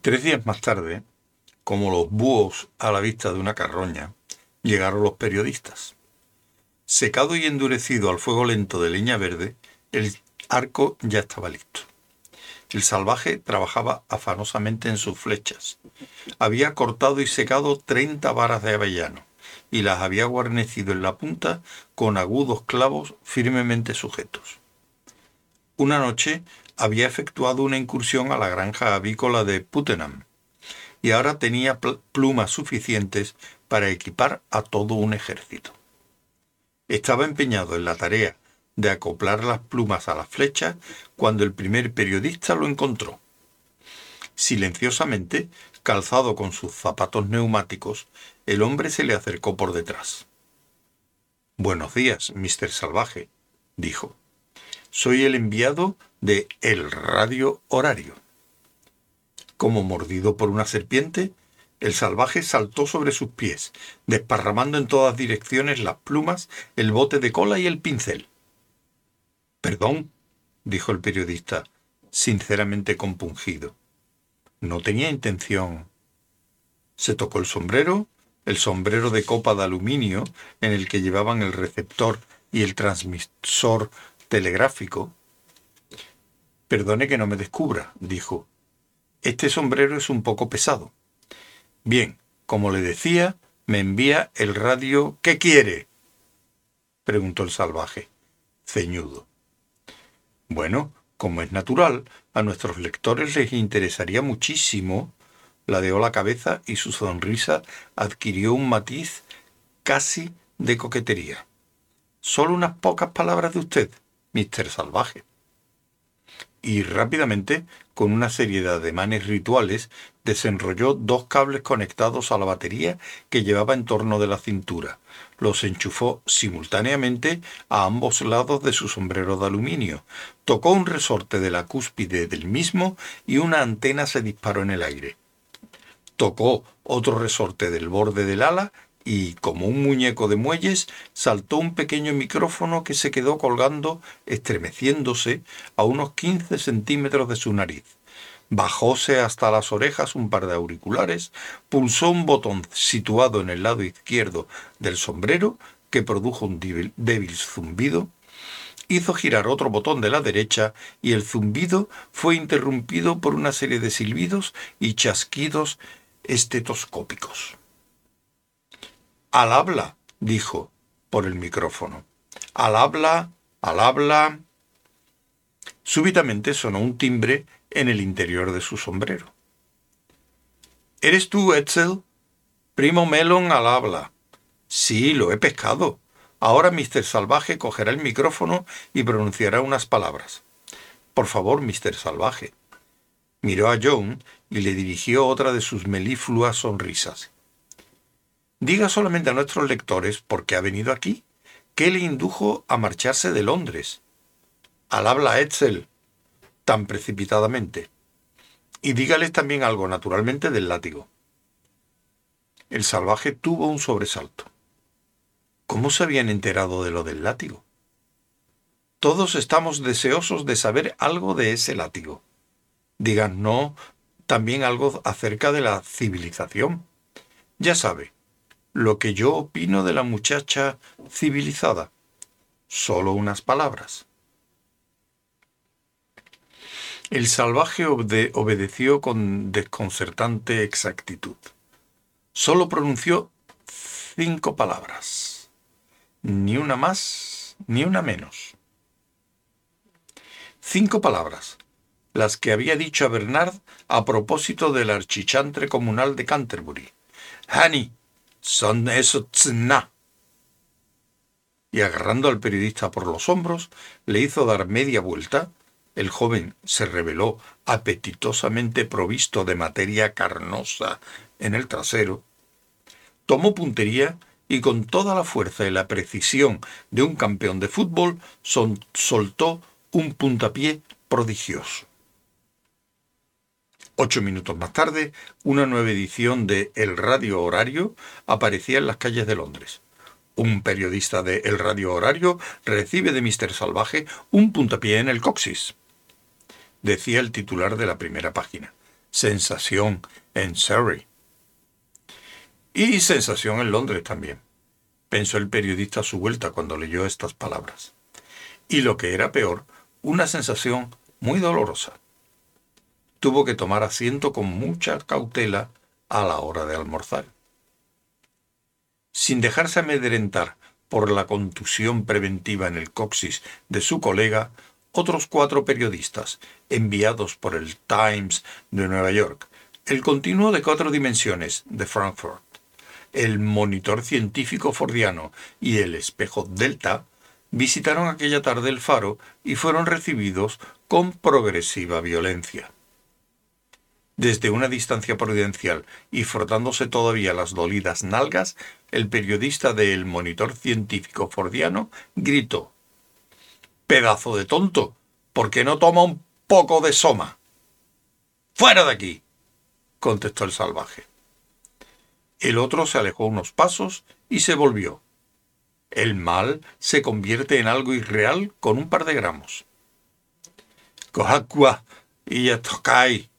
Tres días más tarde, como los búhos a la vista de una carroña, llegaron los periodistas. Secado y endurecido al fuego lento de leña verde, el arco ya estaba listo. El salvaje trabajaba afanosamente en sus flechas. Había cortado y secado treinta varas de avellano y las había guarnecido en la punta con agudos clavos firmemente sujetos. Una noche había efectuado una incursión a la granja avícola de Puttenham y ahora tenía plumas suficientes para equipar a todo un ejército. Estaba empeñado en la tarea de acoplar las plumas a las flechas cuando el primer periodista lo encontró. Silenciosamente, calzado con sus zapatos neumáticos, el hombre se le acercó por detrás. Buenos días, mister Salvaje, dijo. Soy el enviado de El Radio Horario. Como mordido por una serpiente, el salvaje saltó sobre sus pies, desparramando en todas direcciones las plumas, el bote de cola y el pincel. Perdón, dijo el periodista, sinceramente compungido. No tenía intención. Se tocó el sombrero, el sombrero de copa de aluminio en el que llevaban el receptor y el transmisor telegráfico. Perdone que no me descubra, dijo. Este sombrero es un poco pesado. Bien, como le decía, me envía el radio. ¿Qué quiere? preguntó el salvaje, ceñudo. Bueno, como es natural, a nuestros lectores les interesaría muchísimo. Ladeó la cabeza y su sonrisa adquirió un matiz casi de coquetería. Solo unas pocas palabras de usted. Mister Salvaje. Y rápidamente, con una serie de ademanes rituales, desenrolló dos cables conectados a la batería que llevaba en torno de la cintura. Los enchufó simultáneamente a ambos lados de su sombrero de aluminio. Tocó un resorte de la cúspide del mismo y una antena se disparó en el aire. Tocó otro resorte del borde del ala y, como un muñeco de muelles, saltó un pequeño micrófono que se quedó colgando, estremeciéndose, a unos quince centímetros de su nariz. Bajóse hasta las orejas un par de auriculares, pulsó un botón situado en el lado izquierdo del sombrero, que produjo un débil zumbido, hizo girar otro botón de la derecha y el zumbido fue interrumpido por una serie de silbidos y chasquidos estetoscópicos. Al habla, dijo por el micrófono. Al habla, al habla. Súbitamente sonó un timbre en el interior de su sombrero. ¿Eres tú, Etzel? Primo Melon al habla. Sí, lo he pescado. Ahora Mr. Salvaje cogerá el micrófono y pronunciará unas palabras. Por favor, Mr. Salvaje. Miró a John y le dirigió otra de sus melifluas sonrisas. Diga solamente a nuestros lectores por qué ha venido aquí, qué le indujo a marcharse de Londres. Al habla Etzel, tan precipitadamente. Y dígales también algo, naturalmente, del látigo. El salvaje tuvo un sobresalto. ¿Cómo se habían enterado de lo del látigo? Todos estamos deseosos de saber algo de ese látigo. Digan no también algo acerca de la civilización. Ya sabe, lo que yo opino de la muchacha civilizada. Solo unas palabras. El salvaje obedeció con desconcertante exactitud. Solo pronunció cinco palabras. Ni una más, ni una menos. Cinco palabras, las que había dicho a Bernard a propósito del archichantre comunal de Canterbury. Honey, son eso Y agarrando al periodista por los hombros, le hizo dar media vuelta. El joven se reveló apetitosamente provisto de materia carnosa en el trasero. Tomó puntería y con toda la fuerza y la precisión de un campeón de fútbol soltó un puntapié prodigioso. Ocho minutos más tarde, una nueva edición de El Radio Horario aparecía en las calles de Londres. Un periodista de El Radio Horario recibe de Mr. Salvaje un puntapié en el coxis. decía el titular de la primera página. Sensación en Surrey. Y sensación en Londres también, pensó el periodista a su vuelta cuando leyó estas palabras. Y lo que era peor, una sensación muy dolorosa. Tuvo que tomar asiento con mucha cautela a la hora de almorzar. Sin dejarse amedrentar por la contusión preventiva en el coxis de su colega, otros cuatro periodistas, enviados por el Times de Nueva York, el continuo de cuatro dimensiones de Frankfurt, el monitor científico fordiano y el espejo Delta, visitaron aquella tarde el faro y fueron recibidos con progresiva violencia. Desde una distancia prudencial y frotándose todavía las dolidas nalgas, el periodista del Monitor Científico Fordiano gritó Pedazo de tonto, ¿por qué no toma un poco de soma? ¡Fuera de aquí! contestó el salvaje. El otro se alejó unos pasos y se volvió. El mal se convierte en algo irreal con un par de gramos. Cojacua y ya tocai,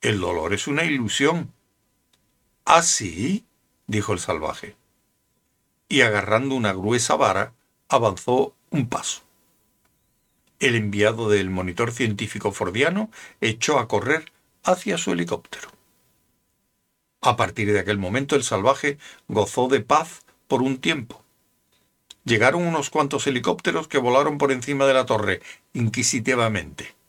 el dolor es una ilusión. ¿Ah, sí? dijo el salvaje. Y agarrando una gruesa vara, avanzó un paso. El enviado del monitor científico fordiano echó a correr hacia su helicóptero. A partir de aquel momento el salvaje gozó de paz por un tiempo. Llegaron unos cuantos helicópteros que volaron por encima de la torre, inquisitivamente.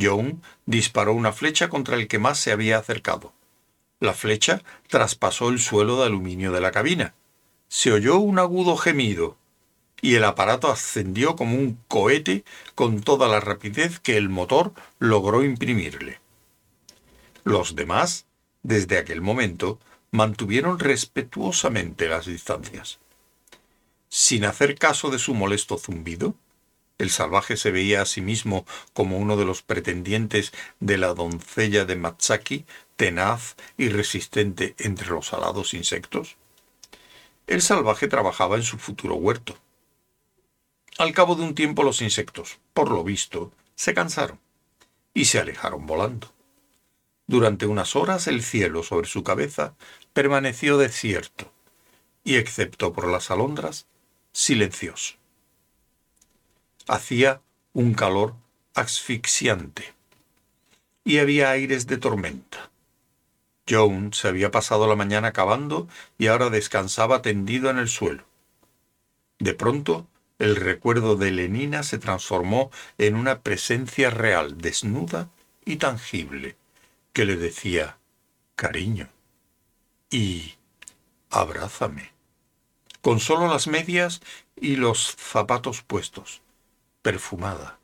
John disparó una flecha contra el que más se había acercado. La flecha traspasó el suelo de aluminio de la cabina. Se oyó un agudo gemido y el aparato ascendió como un cohete con toda la rapidez que el motor logró imprimirle. Los demás, desde aquel momento, mantuvieron respetuosamente las distancias. Sin hacer caso de su molesto zumbido, el salvaje se veía a sí mismo como uno de los pretendientes de la doncella de Matsaki, tenaz y resistente entre los alados insectos. El salvaje trabajaba en su futuro huerto. Al cabo de un tiempo los insectos, por lo visto, se cansaron y se alejaron volando. Durante unas horas el cielo sobre su cabeza permaneció desierto y, excepto por las alondras, silencioso. Hacía un calor asfixiante y había aires de tormenta. Jones se había pasado la mañana cavando y ahora descansaba tendido en el suelo. De pronto, el recuerdo de Lenina se transformó en una presencia real, desnuda y tangible, que le decía, cariño, y abrázame, con solo las medias y los zapatos puestos perfumada.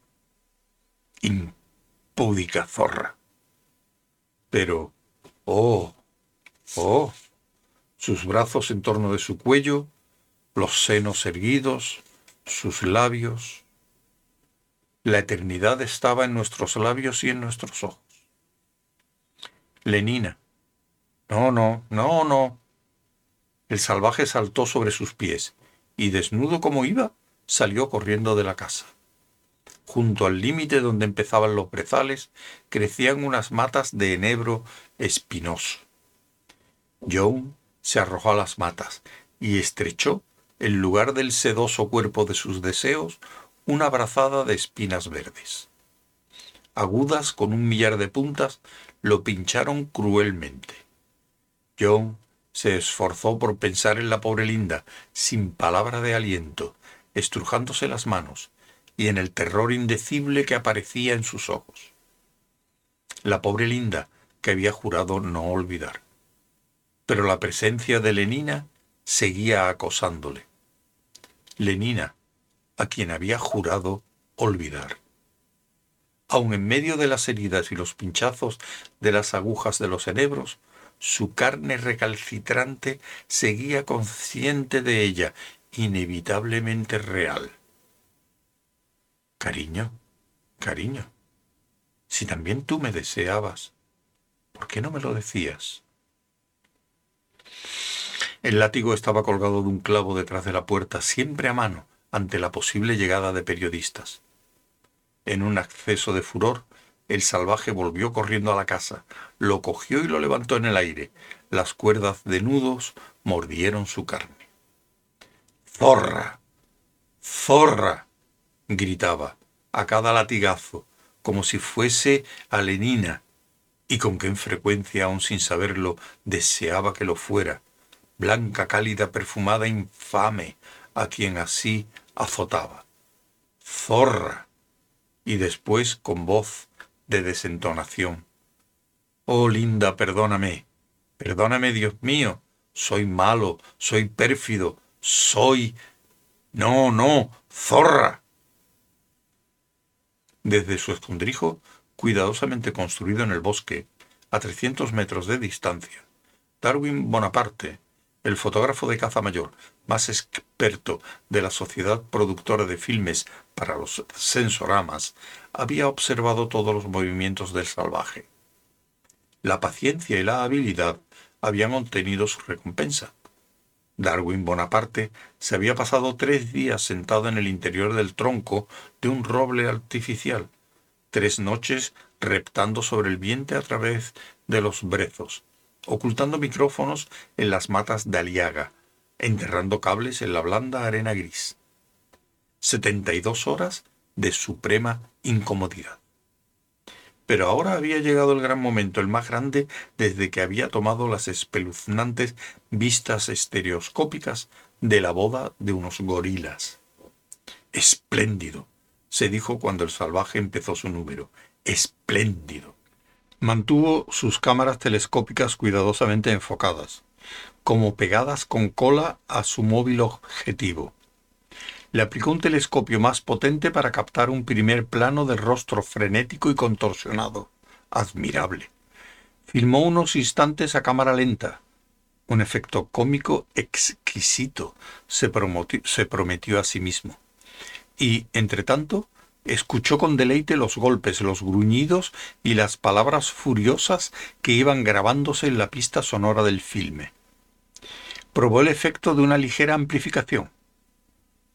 Impúdica zorra. Pero, oh, oh, sus brazos en torno de su cuello, los senos erguidos, sus labios. La eternidad estaba en nuestros labios y en nuestros ojos. Lenina. No, no, no, no. El salvaje saltó sobre sus pies y, desnudo como iba, salió corriendo de la casa. Junto al límite donde empezaban los brezales crecían unas matas de enebro espinoso. Joan se arrojó a las matas y estrechó, en lugar del sedoso cuerpo de sus deseos, una brazada de espinas verdes. Agudas con un millar de puntas, lo pincharon cruelmente. John se esforzó por pensar en la pobre Linda, sin palabra de aliento, estrujándose las manos, y en el terror indecible que aparecía en sus ojos. La pobre Linda, que había jurado no olvidar. Pero la presencia de Lenina seguía acosándole. Lenina, a quien había jurado olvidar. Aun en medio de las heridas y los pinchazos de las agujas de los enebros, su carne recalcitrante seguía consciente de ella, inevitablemente real. Cariño, cariño, si también tú me deseabas, ¿por qué no me lo decías? El látigo estaba colgado de un clavo detrás de la puerta, siempre a mano, ante la posible llegada de periodistas. En un acceso de furor, el salvaje volvió corriendo a la casa, lo cogió y lo levantó en el aire. Las cuerdas de nudos mordieron su carne. ¡Zorra! ¡Zorra! Gritaba a cada latigazo, como si fuese alenina, y con qué frecuencia, aun sin saberlo, deseaba que lo fuera, blanca, cálida, perfumada, infame, a quien así azotaba. ¡Zorra! Y después con voz de desentonación. Oh, linda, perdóname, perdóname, Dios mío, soy malo, soy pérfido, soy... No, no, zorra. Desde su escondrijo, cuidadosamente construido en el bosque, a 300 metros de distancia, Darwin Bonaparte, el fotógrafo de caza mayor más experto de la sociedad productora de filmes para los sensoramas, había observado todos los movimientos del salvaje. La paciencia y la habilidad habían obtenido su recompensa. Darwin Bonaparte se había pasado tres días sentado en el interior del tronco de un roble artificial, tres noches reptando sobre el viento a través de los brezos, ocultando micrófonos en las matas de aliaga, enterrando cables en la blanda arena gris. Setenta y dos horas de suprema incomodidad. Pero ahora había llegado el gran momento, el más grande desde que había tomado las espeluznantes vistas estereoscópicas de la boda de unos gorilas. Espléndido, se dijo cuando el salvaje empezó su número. Espléndido. Mantuvo sus cámaras telescópicas cuidadosamente enfocadas, como pegadas con cola a su móvil objetivo. Le aplicó un telescopio más potente para captar un primer plano del rostro frenético y contorsionado. Admirable. Filmó unos instantes a cámara lenta. Un efecto cómico exquisito se se prometió a sí mismo. Y, entre tanto, escuchó con deleite los golpes, los gruñidos y las palabras furiosas que iban grabándose en la pista sonora del filme. Probó el efecto de una ligera amplificación.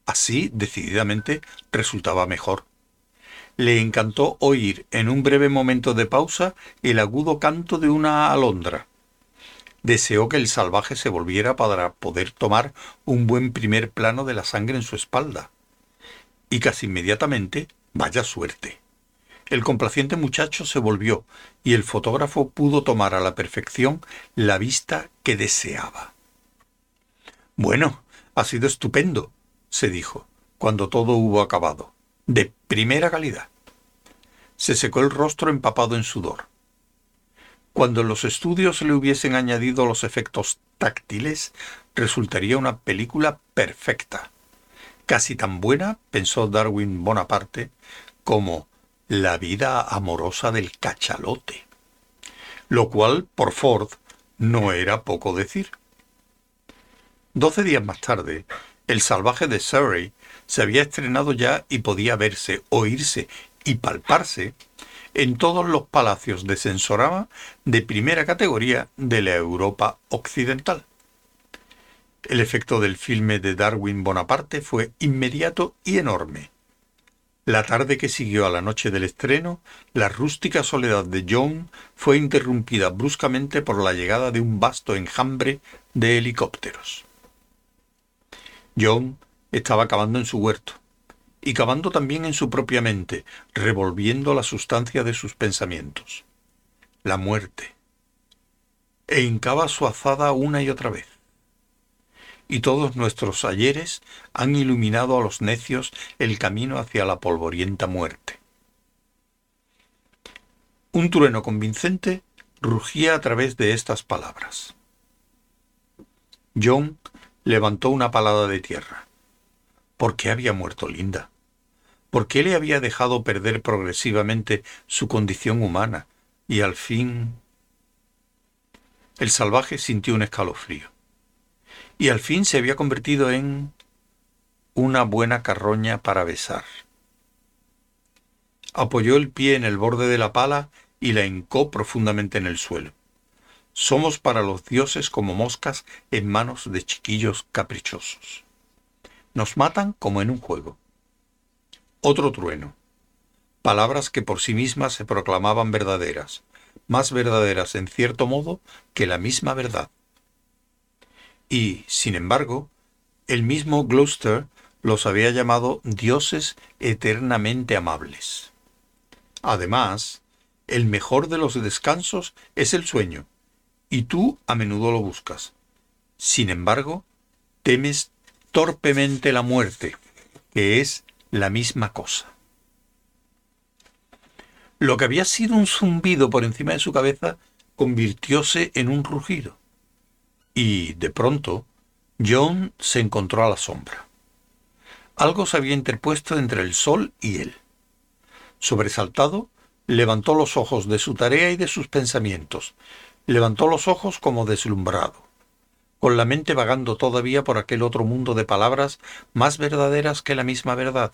Así, decididamente, resultaba mejor. Le encantó oír, en un breve momento de pausa, el agudo canto de una alondra. Deseó que el salvaje se volviera para poder tomar un buen primer plano de la sangre en su espalda. Y casi inmediatamente, vaya suerte. El complaciente muchacho se volvió y el fotógrafo pudo tomar a la perfección la vista que deseaba. Bueno, ha sido estupendo, se dijo, cuando todo hubo acabado. De primera calidad. Se secó el rostro empapado en sudor. Cuando los estudios le hubiesen añadido los efectos táctiles, resultaría una película perfecta. Casi tan buena, pensó Darwin Bonaparte, como La vida amorosa del cachalote. Lo cual, por Ford, no era poco decir. Doce días más tarde, el salvaje de Surrey se había estrenado ya y podía verse, oírse y palparse en todos los palacios de sensorama de primera categoría de la Europa occidental. El efecto del filme de Darwin Bonaparte fue inmediato y enorme. La tarde que siguió a la noche del estreno, la rústica soledad de John fue interrumpida bruscamente por la llegada de un vasto enjambre de helicópteros. John estaba cavando en su huerto, y cavando también en su propia mente, revolviendo la sustancia de sus pensamientos. La muerte. E hincaba su azada una y otra vez. Y todos nuestros ayeres han iluminado a los necios el camino hacia la polvorienta muerte. Un trueno convincente rugía a través de estas palabras. John levantó una palada de tierra. ¿Por qué había muerto Linda? ¿Por qué le había dejado perder progresivamente su condición humana y al fin... El salvaje sintió un escalofrío. Y al fin se había convertido en una buena carroña para besar. Apoyó el pie en el borde de la pala y la hincó profundamente en el suelo. Somos para los dioses como moscas en manos de chiquillos caprichosos. Nos matan como en un juego. Otro trueno. palabras que por sí mismas se proclamaban verdaderas, más verdaderas en cierto modo que la misma verdad. Y, sin embargo, el mismo Gloucester los había llamado dioses eternamente amables. Además, el mejor de los descansos es el sueño, y tú a menudo lo buscas. Sin embargo, temes torpemente la muerte, que es la misma cosa. Lo que había sido un zumbido por encima de su cabeza convirtióse en un rugido. Y, de pronto, John se encontró a la sombra. Algo se había interpuesto entre el sol y él. Sobresaltado, levantó los ojos de su tarea y de sus pensamientos, levantó los ojos como deslumbrado, con la mente vagando todavía por aquel otro mundo de palabras más verdaderas que la misma verdad,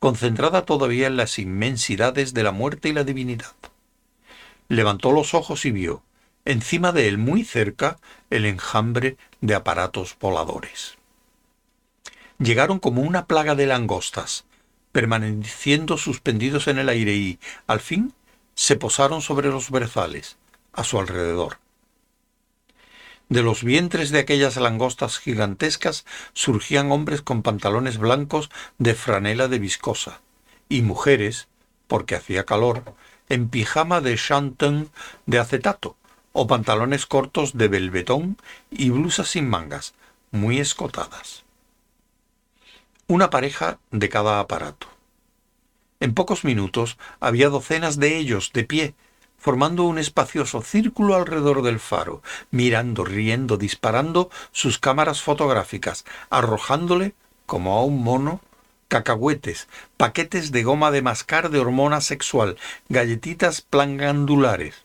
concentrada todavía en las inmensidades de la muerte y la divinidad. Levantó los ojos y vio, encima de él muy cerca, el enjambre de aparatos voladores. Llegaron como una plaga de langostas, permaneciendo suspendidos en el aire y, al fin, se posaron sobre los brezales, a su alrededor. De los vientres de aquellas langostas gigantescas surgían hombres con pantalones blancos de franela de viscosa, y mujeres, porque hacía calor, en pijama de chanton de acetato, o pantalones cortos de velvetón y blusas sin mangas, muy escotadas una pareja de cada aparato. En pocos minutos había docenas de ellos de pie, formando un espacioso círculo alrededor del faro, mirando, riendo, disparando sus cámaras fotográficas, arrojándole, como a un mono, cacahuetes, paquetes de goma de mascar de hormona sexual, galletitas plangandulares.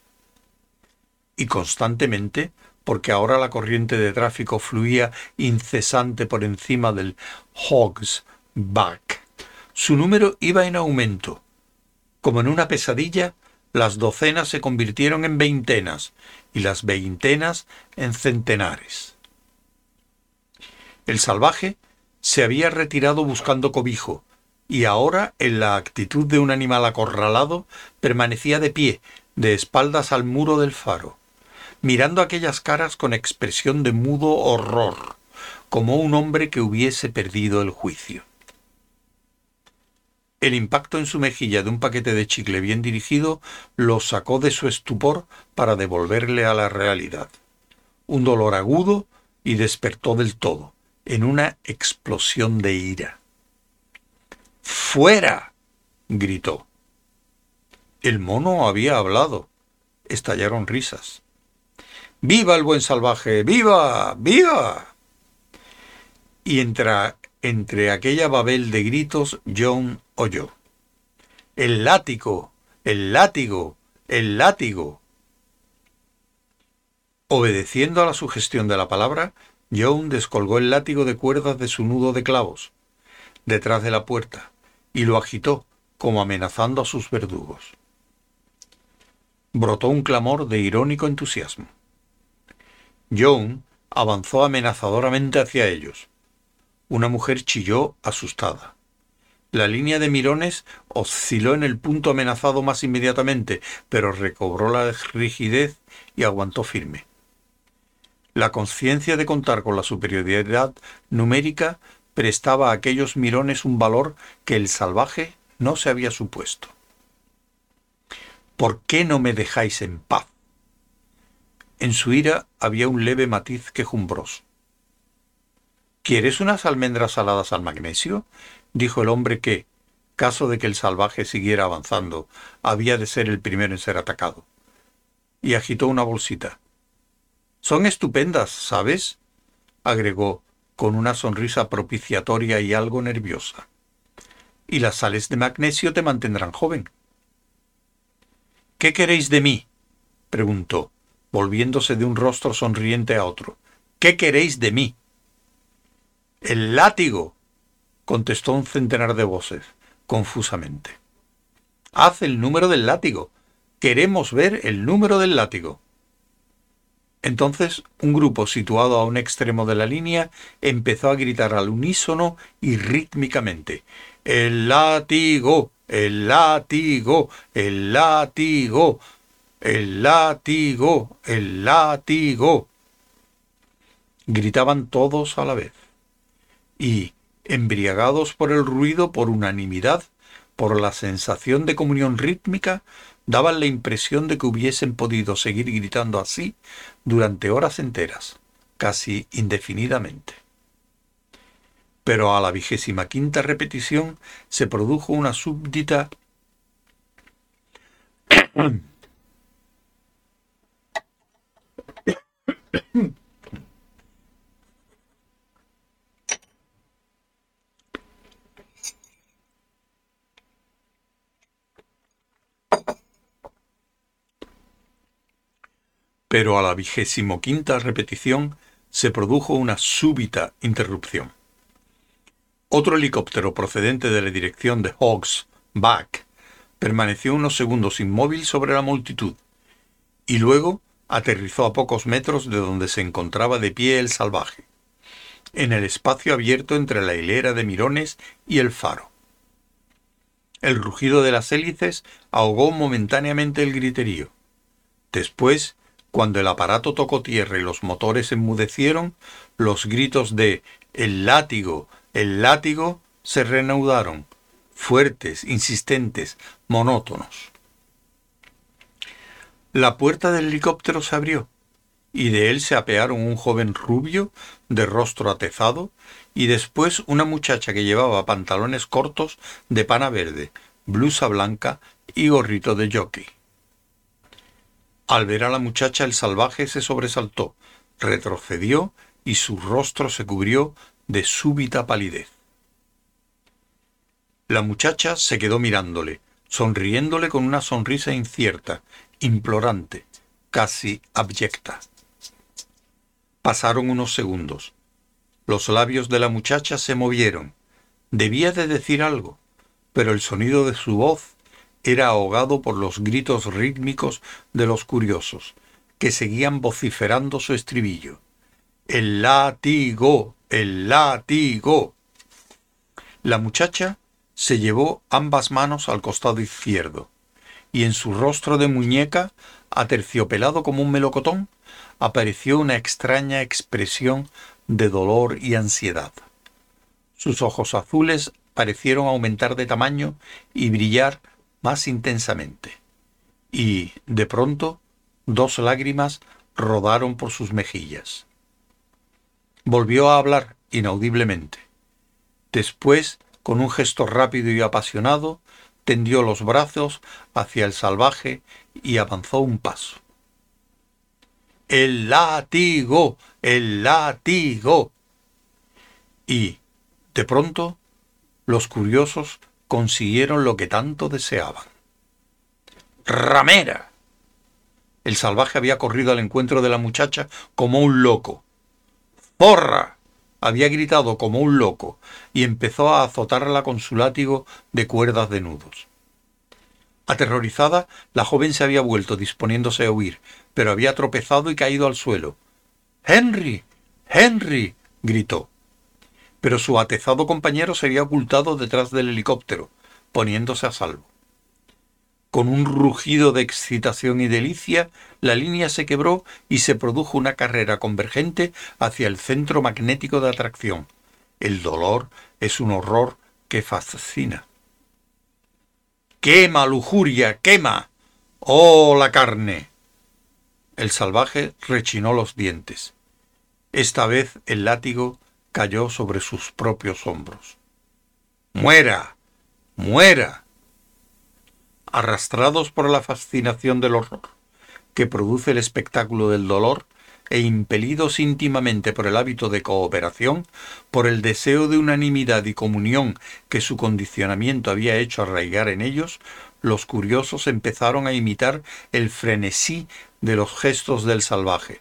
Y constantemente porque ahora la corriente de tráfico fluía incesante por encima del Hog's Back. Su número iba en aumento. Como en una pesadilla, las docenas se convirtieron en veintenas y las veintenas en centenares. El salvaje se había retirado buscando cobijo, y ahora, en la actitud de un animal acorralado, permanecía de pie, de espaldas al muro del faro mirando aquellas caras con expresión de mudo horror, como un hombre que hubiese perdido el juicio. El impacto en su mejilla de un paquete de chicle bien dirigido lo sacó de su estupor para devolverle a la realidad. Un dolor agudo y despertó del todo, en una explosión de ira. ¡Fuera! gritó. El mono había hablado. Estallaron risas. ¡Viva el buen salvaje! ¡Viva! ¡Viva! Y entre, entre aquella babel de gritos, John oyó. ¡El látigo! ¡El látigo! ¡El látigo! Obedeciendo a la sugestión de la palabra, John descolgó el látigo de cuerdas de su nudo de clavos, detrás de la puerta, y lo agitó, como amenazando a sus verdugos. Brotó un clamor de irónico entusiasmo. John avanzó amenazadoramente hacia ellos. Una mujer chilló asustada. La línea de mirones osciló en el punto amenazado más inmediatamente, pero recobró la rigidez y aguantó firme. La conciencia de contar con la superioridad numérica prestaba a aquellos mirones un valor que el salvaje no se había supuesto. ¿Por qué no me dejáis en paz? En su ira había un leve matiz quejumbroso. ¿Quieres unas almendras saladas al magnesio? dijo el hombre que, caso de que el salvaje siguiera avanzando, había de ser el primero en ser atacado. Y agitó una bolsita. Son estupendas, ¿sabes? agregó, con una sonrisa propiciatoria y algo nerviosa. Y las sales de magnesio te mantendrán joven. ¿Qué queréis de mí? preguntó volviéndose de un rostro sonriente a otro. ¿Qué queréis de mí? El látigo, contestó un centenar de voces, confusamente. Haz el número del látigo. Queremos ver el número del látigo. Entonces un grupo situado a un extremo de la línea empezó a gritar al unísono y rítmicamente El látigo. el látigo, el látigo, el látigo, el látigo. Gritaban todos a la vez. Y, embriagados por el ruido, por unanimidad, por la sensación de comunión rítmica, daban la impresión de que hubiesen podido seguir gritando así durante horas enteras, casi indefinidamente. Pero a la vigésima quinta repetición se produjo una súbdita pero a la vigésimo quinta repetición se produjo una súbita interrupción. Otro helicóptero procedente de la dirección de Hawks Back permaneció unos segundos inmóvil sobre la multitud y luego aterrizó a pocos metros de donde se encontraba de pie el salvaje, en el espacio abierto entre la hilera de mirones y el faro. El rugido de las hélices ahogó momentáneamente el griterío. Después cuando el aparato tocó tierra y los motores enmudecieron, los gritos de el látigo, el látigo se reanudaron, fuertes, insistentes, monótonos. La puerta del helicóptero se abrió, y de él se apearon un joven rubio, de rostro atezado, y después una muchacha que llevaba pantalones cortos de pana verde, blusa blanca y gorrito de jockey. Al ver a la muchacha el salvaje se sobresaltó, retrocedió y su rostro se cubrió de súbita palidez. La muchacha se quedó mirándole, sonriéndole con una sonrisa incierta, implorante, casi abyecta. Pasaron unos segundos. Los labios de la muchacha se movieron. Debía de decir algo, pero el sonido de su voz era ahogado por los gritos rítmicos de los curiosos, que seguían vociferando su estribillo. El látigo, el látigo. La muchacha se llevó ambas manos al costado izquierdo, y en su rostro de muñeca, aterciopelado como un melocotón, apareció una extraña expresión de dolor y ansiedad. Sus ojos azules parecieron aumentar de tamaño y brillar más intensamente, y, de pronto, dos lágrimas rodaron por sus mejillas. Volvió a hablar inaudiblemente. Después, con un gesto rápido y apasionado, tendió los brazos hacia el salvaje y avanzó un paso. El látigo, el látigo. Y, de pronto, los curiosos consiguieron lo que tanto deseaban. ¡Ramera! El salvaje había corrido al encuentro de la muchacha como un loco. ¡Porra! había gritado como un loco y empezó a azotarla con su látigo de cuerdas de nudos. Aterrorizada, la joven se había vuelto disponiéndose a huir, pero había tropezado y caído al suelo. Henry. Henry. gritó pero su atezado compañero se había ocultado detrás del helicóptero, poniéndose a salvo. Con un rugido de excitación y delicia, la línea se quebró y se produjo una carrera convergente hacia el centro magnético de atracción. El dolor es un horror que fascina. ¡Quema, lujuria! ¡Quema! ¡Oh, la carne! El salvaje rechinó los dientes. Esta vez el látigo cayó sobre sus propios hombros. ¡Muera! ¡Muera! Arrastrados por la fascinación del horror que produce el espectáculo del dolor, e impelidos íntimamente por el hábito de cooperación, por el deseo de unanimidad y comunión que su condicionamiento había hecho arraigar en ellos, los curiosos empezaron a imitar el frenesí de los gestos del salvaje,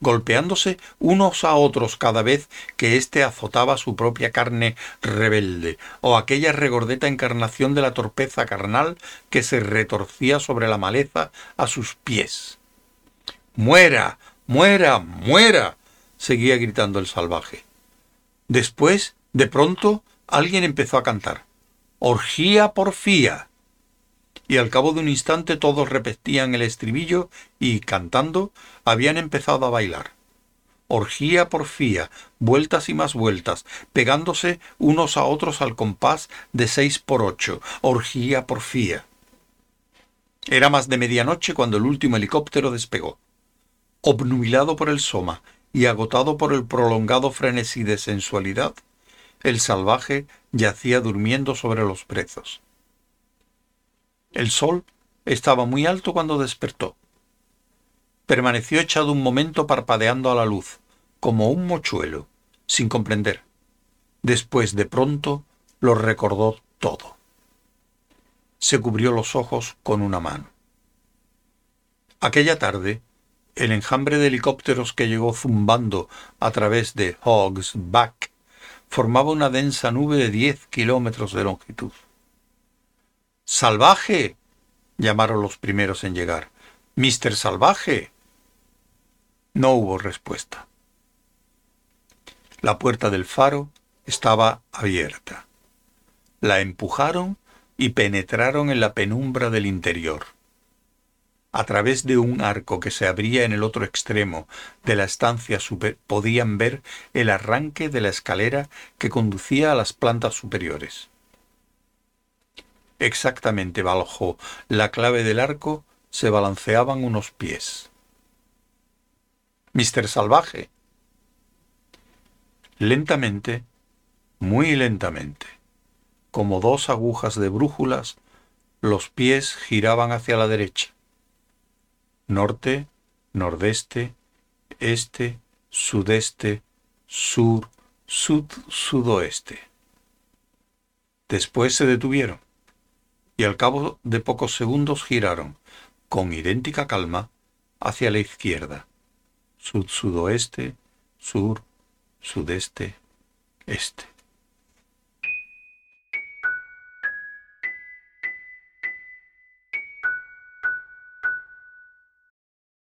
golpeándose unos a otros cada vez que éste azotaba su propia carne rebelde, o aquella regordeta encarnación de la torpeza carnal que se retorcía sobre la maleza a sus pies. ¡Muera! ¡Muera! ¡Muera! seguía gritando el salvaje. Después, de pronto, alguien empezó a cantar. Orgía porfía. Y al cabo de un instante todos repetían el estribillo y, cantando, habían empezado a bailar. Orgía porfía, vueltas y más vueltas, pegándose unos a otros al compás de seis por ocho. Orgía porfía. Era más de medianoche cuando el último helicóptero despegó. Obnubilado por el soma y agotado por el prolongado frenesí de sensualidad, el salvaje yacía durmiendo sobre los brezos. El sol estaba muy alto cuando despertó. Permaneció echado un momento parpadeando a la luz, como un mochuelo, sin comprender. Después de pronto lo recordó todo. Se cubrió los ojos con una mano. Aquella tarde, el enjambre de helicópteros que llegó zumbando a través de Hog's Back formaba una densa nube de diez kilómetros de longitud. ¡Salvaje! llamaron los primeros en llegar. ¡Mister Salvaje! No hubo respuesta. La puerta del faro estaba abierta. La empujaron y penetraron en la penumbra del interior. A través de un arco que se abría en el otro extremo de la estancia podían ver el arranque de la escalera que conducía a las plantas superiores. Exactamente bajo la clave del arco se balanceaban unos pies. Mister Salvaje. Lentamente, muy lentamente, como dos agujas de brújulas, los pies giraban hacia la derecha norte, nordeste, este, sudeste, sur, sud, sudoeste. Después se detuvieron y al cabo de pocos segundos giraron, con idéntica calma, hacia la izquierda, sud-sudoeste, sur, sudeste, este.